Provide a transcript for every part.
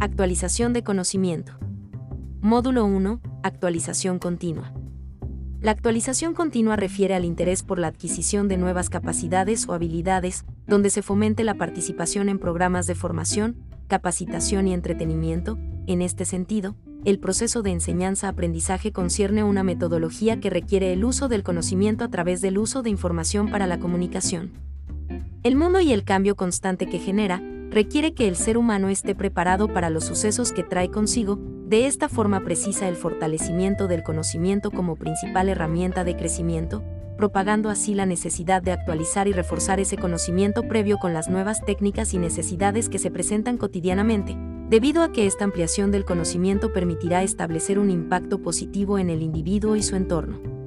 Actualización de conocimiento. Módulo 1. Actualización continua. La actualización continua refiere al interés por la adquisición de nuevas capacidades o habilidades, donde se fomente la participación en programas de formación, capacitación y entretenimiento. En este sentido, el proceso de enseñanza-aprendizaje concierne una metodología que requiere el uso del conocimiento a través del uso de información para la comunicación. El mundo y el cambio constante que genera, requiere que el ser humano esté preparado para los sucesos que trae consigo, de esta forma precisa el fortalecimiento del conocimiento como principal herramienta de crecimiento, propagando así la necesidad de actualizar y reforzar ese conocimiento previo con las nuevas técnicas y necesidades que se presentan cotidianamente, debido a que esta ampliación del conocimiento permitirá establecer un impacto positivo en el individuo y su entorno.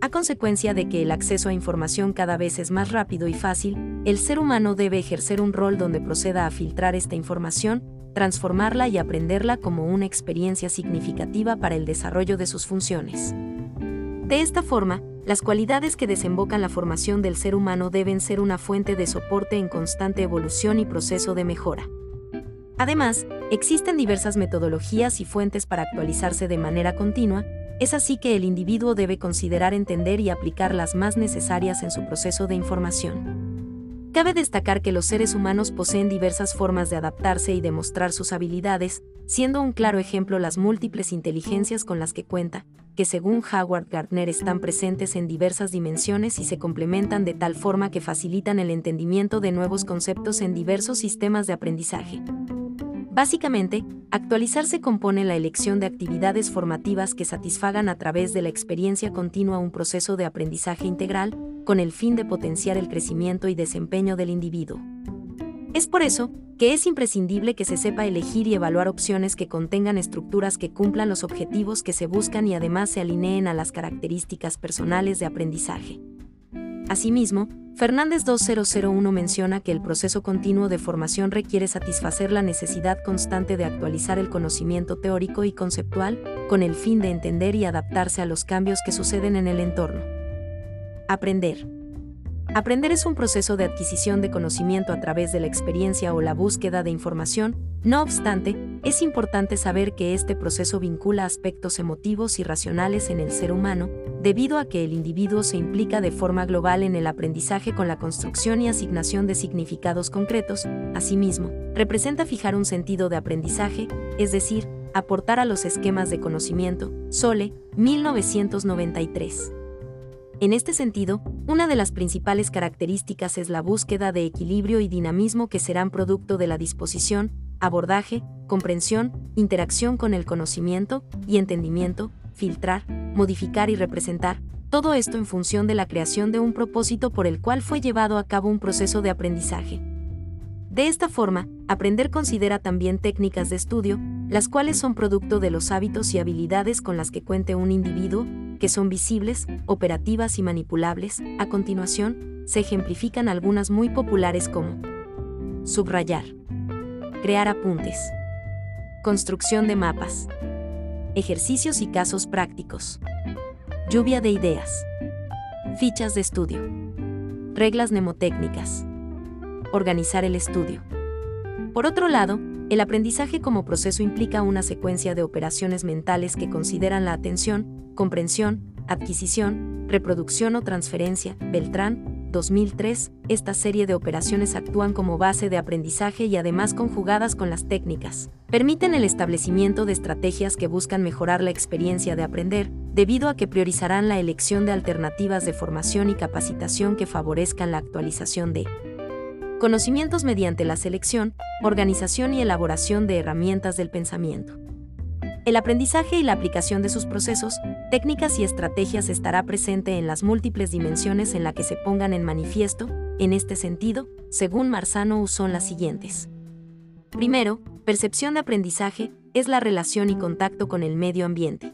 A consecuencia de que el acceso a información cada vez es más rápido y fácil, el ser humano debe ejercer un rol donde proceda a filtrar esta información, transformarla y aprenderla como una experiencia significativa para el desarrollo de sus funciones. De esta forma, las cualidades que desembocan la formación del ser humano deben ser una fuente de soporte en constante evolución y proceso de mejora. Además, existen diversas metodologías y fuentes para actualizarse de manera continua, es así que el individuo debe considerar entender y aplicar las más necesarias en su proceso de información. Cabe destacar que los seres humanos poseen diversas formas de adaptarse y demostrar sus habilidades, siendo un claro ejemplo las múltiples inteligencias con las que cuenta, que según Howard Gardner están presentes en diversas dimensiones y se complementan de tal forma que facilitan el entendimiento de nuevos conceptos en diversos sistemas de aprendizaje. Básicamente, actualizarse compone la elección de actividades formativas que satisfagan a través de la experiencia continua un proceso de aprendizaje integral, con el fin de potenciar el crecimiento y desempeño del individuo. Es por eso que es imprescindible que se sepa elegir y evaluar opciones que contengan estructuras que cumplan los objetivos que se buscan y además se alineen a las características personales de aprendizaje. Asimismo, Fernández 2001 menciona que el proceso continuo de formación requiere satisfacer la necesidad constante de actualizar el conocimiento teórico y conceptual, con el fin de entender y adaptarse a los cambios que suceden en el entorno. Aprender. Aprender es un proceso de adquisición de conocimiento a través de la experiencia o la búsqueda de información, no obstante, es importante saber que este proceso vincula aspectos emotivos y racionales en el ser humano, debido a que el individuo se implica de forma global en el aprendizaje con la construcción y asignación de significados concretos, asimismo, representa fijar un sentido de aprendizaje, es decir, aportar a los esquemas de conocimiento, Sole, 1993. En este sentido, una de las principales características es la búsqueda de equilibrio y dinamismo que serán producto de la disposición, abordaje, comprensión, interacción con el conocimiento y entendimiento, filtrar, modificar y representar, todo esto en función de la creación de un propósito por el cual fue llevado a cabo un proceso de aprendizaje. De esta forma, aprender considera también técnicas de estudio, las cuales son producto de los hábitos y habilidades con las que cuente un individuo, que son visibles, operativas y manipulables. A continuación, se ejemplifican algunas muy populares como subrayar, crear apuntes, construcción de mapas, ejercicios y casos prácticos, lluvia de ideas, fichas de estudio, reglas mnemotécnicas, organizar el estudio. Por otro lado, el aprendizaje como proceso implica una secuencia de operaciones mentales que consideran la atención, comprensión, adquisición, reproducción o transferencia. Beltrán, 2003, esta serie de operaciones actúan como base de aprendizaje y además conjugadas con las técnicas. Permiten el establecimiento de estrategias que buscan mejorar la experiencia de aprender, debido a que priorizarán la elección de alternativas de formación y capacitación que favorezcan la actualización de conocimientos mediante la selección, organización y elaboración de herramientas del pensamiento. El aprendizaje y la aplicación de sus procesos, técnicas y estrategias estará presente en las múltiples dimensiones en la que se pongan en manifiesto, en este sentido, según Marzano son las siguientes. Primero, percepción de aprendizaje es la relación y contacto con el medio ambiente.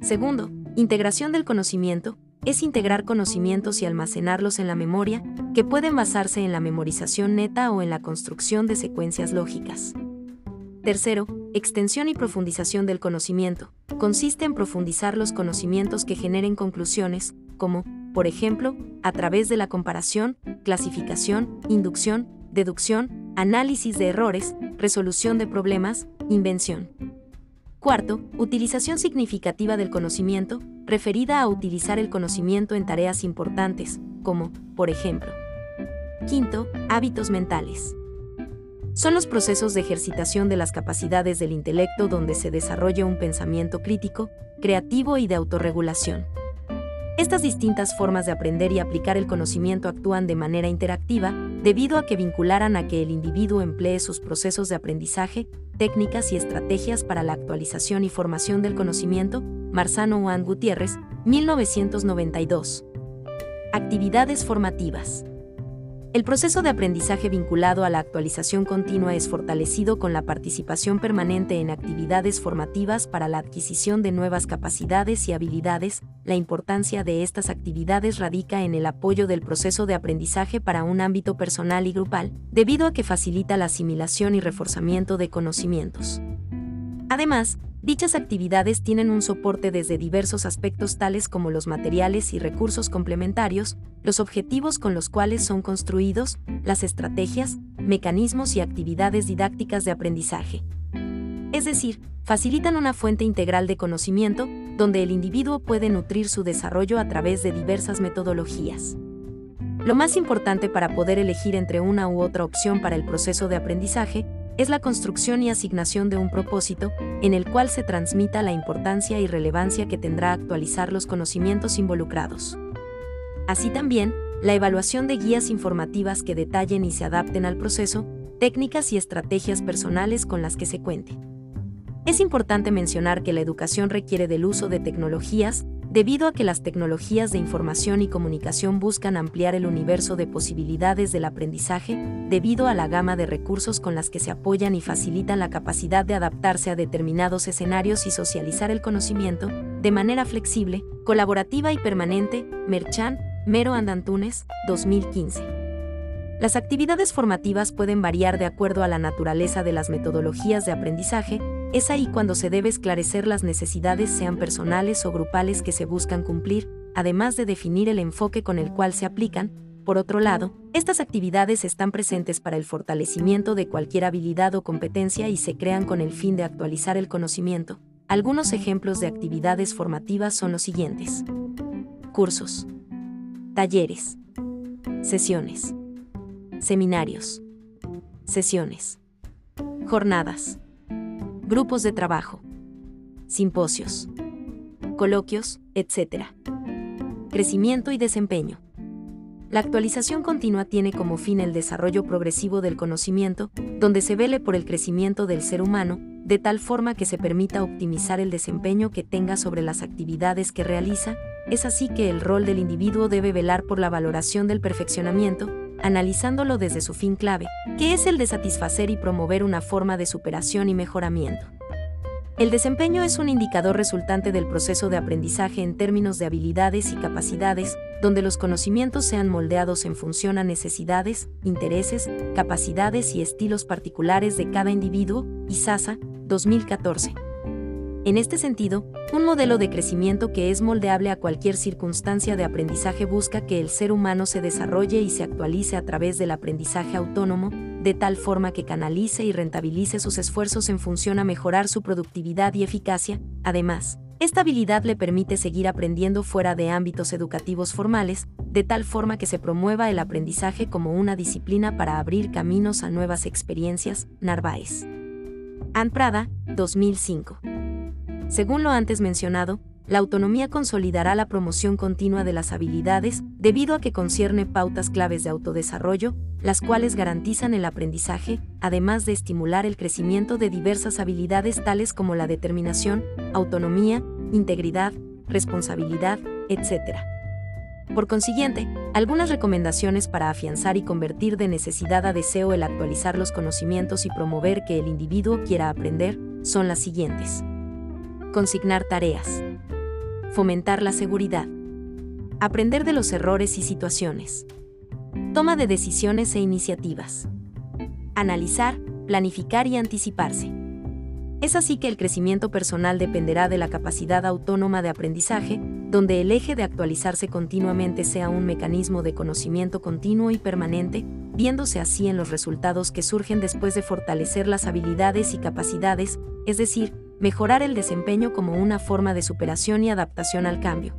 Segundo, integración del conocimiento es integrar conocimientos y almacenarlos en la memoria, que pueden basarse en la memorización neta o en la construcción de secuencias lógicas. Tercero, extensión y profundización del conocimiento. Consiste en profundizar los conocimientos que generen conclusiones, como, por ejemplo, a través de la comparación, clasificación, inducción, deducción, análisis de errores, resolución de problemas, invención. Cuarto, utilización significativa del conocimiento, referida a utilizar el conocimiento en tareas importantes, como, por ejemplo. Quinto, hábitos mentales. Son los procesos de ejercitación de las capacidades del intelecto donde se desarrolla un pensamiento crítico, creativo y de autorregulación. Estas distintas formas de aprender y aplicar el conocimiento actúan de manera interactiva debido a que vincularan a que el individuo emplee sus procesos de aprendizaje, técnicas y estrategias para la actualización y formación del conocimiento, Marzano Juan Gutiérrez, 1992. Actividades formativas. El proceso de aprendizaje vinculado a la actualización continua es fortalecido con la participación permanente en actividades formativas para la adquisición de nuevas capacidades y habilidades. La importancia de estas actividades radica en el apoyo del proceso de aprendizaje para un ámbito personal y grupal, debido a que facilita la asimilación y reforzamiento de conocimientos. Además, Dichas actividades tienen un soporte desde diversos aspectos tales como los materiales y recursos complementarios, los objetivos con los cuales son construidos, las estrategias, mecanismos y actividades didácticas de aprendizaje. Es decir, facilitan una fuente integral de conocimiento donde el individuo puede nutrir su desarrollo a través de diversas metodologías. Lo más importante para poder elegir entre una u otra opción para el proceso de aprendizaje es la construcción y asignación de un propósito, en el cual se transmita la importancia y relevancia que tendrá actualizar los conocimientos involucrados. Así también, la evaluación de guías informativas que detallen y se adapten al proceso, técnicas y estrategias personales con las que se cuente. Es importante mencionar que la educación requiere del uso de tecnologías, debido a que las tecnologías de información y comunicación buscan ampliar el universo de posibilidades del aprendizaje, debido a la gama de recursos con las que se apoyan y facilitan la capacidad de adaptarse a determinados escenarios y socializar el conocimiento, de manera flexible, colaborativa y permanente, Merchan, Mero Andantunes, 2015. Las actividades formativas pueden variar de acuerdo a la naturaleza de las metodologías de aprendizaje, es ahí cuando se debe esclarecer las necesidades sean personales o grupales que se buscan cumplir, además de definir el enfoque con el cual se aplican. Por otro lado, estas actividades están presentes para el fortalecimiento de cualquier habilidad o competencia y se crean con el fin de actualizar el conocimiento. Algunos ejemplos de actividades formativas son los siguientes. Cursos. Talleres. Sesiones. Seminarios. Sesiones. Jornadas grupos de trabajo, simposios, coloquios, etc. Crecimiento y desempeño. La actualización continua tiene como fin el desarrollo progresivo del conocimiento, donde se vele por el crecimiento del ser humano, de tal forma que se permita optimizar el desempeño que tenga sobre las actividades que realiza, es así que el rol del individuo debe velar por la valoración del perfeccionamiento, analizándolo desde su fin clave, que es el de satisfacer y promover una forma de superación y mejoramiento. El desempeño es un indicador resultante del proceso de aprendizaje en términos de habilidades y capacidades, donde los conocimientos sean moldeados en función a necesidades, intereses, capacidades y estilos particulares de cada individuo, ISASA, 2014. En este sentido, un modelo de crecimiento que es moldeable a cualquier circunstancia de aprendizaje busca que el ser humano se desarrolle y se actualice a través del aprendizaje autónomo, de tal forma que canalice y rentabilice sus esfuerzos en función a mejorar su productividad y eficacia. Además, esta habilidad le permite seguir aprendiendo fuera de ámbitos educativos formales, de tal forma que se promueva el aprendizaje como una disciplina para abrir caminos a nuevas experiencias. Narváez. Ann Prada, 2005. Según lo antes mencionado, la autonomía consolidará la promoción continua de las habilidades debido a que concierne pautas claves de autodesarrollo, las cuales garantizan el aprendizaje, además de estimular el crecimiento de diversas habilidades tales como la determinación, autonomía, integridad, responsabilidad, etc. Por consiguiente, algunas recomendaciones para afianzar y convertir de necesidad a deseo el actualizar los conocimientos y promover que el individuo quiera aprender son las siguientes. Consignar tareas. Fomentar la seguridad. Aprender de los errores y situaciones. Toma de decisiones e iniciativas. Analizar, planificar y anticiparse. Es así que el crecimiento personal dependerá de la capacidad autónoma de aprendizaje, donde el eje de actualizarse continuamente sea un mecanismo de conocimiento continuo y permanente, viéndose así en los resultados que surgen después de fortalecer las habilidades y capacidades, es decir, mejorar el desempeño como una forma de superación y adaptación al cambio.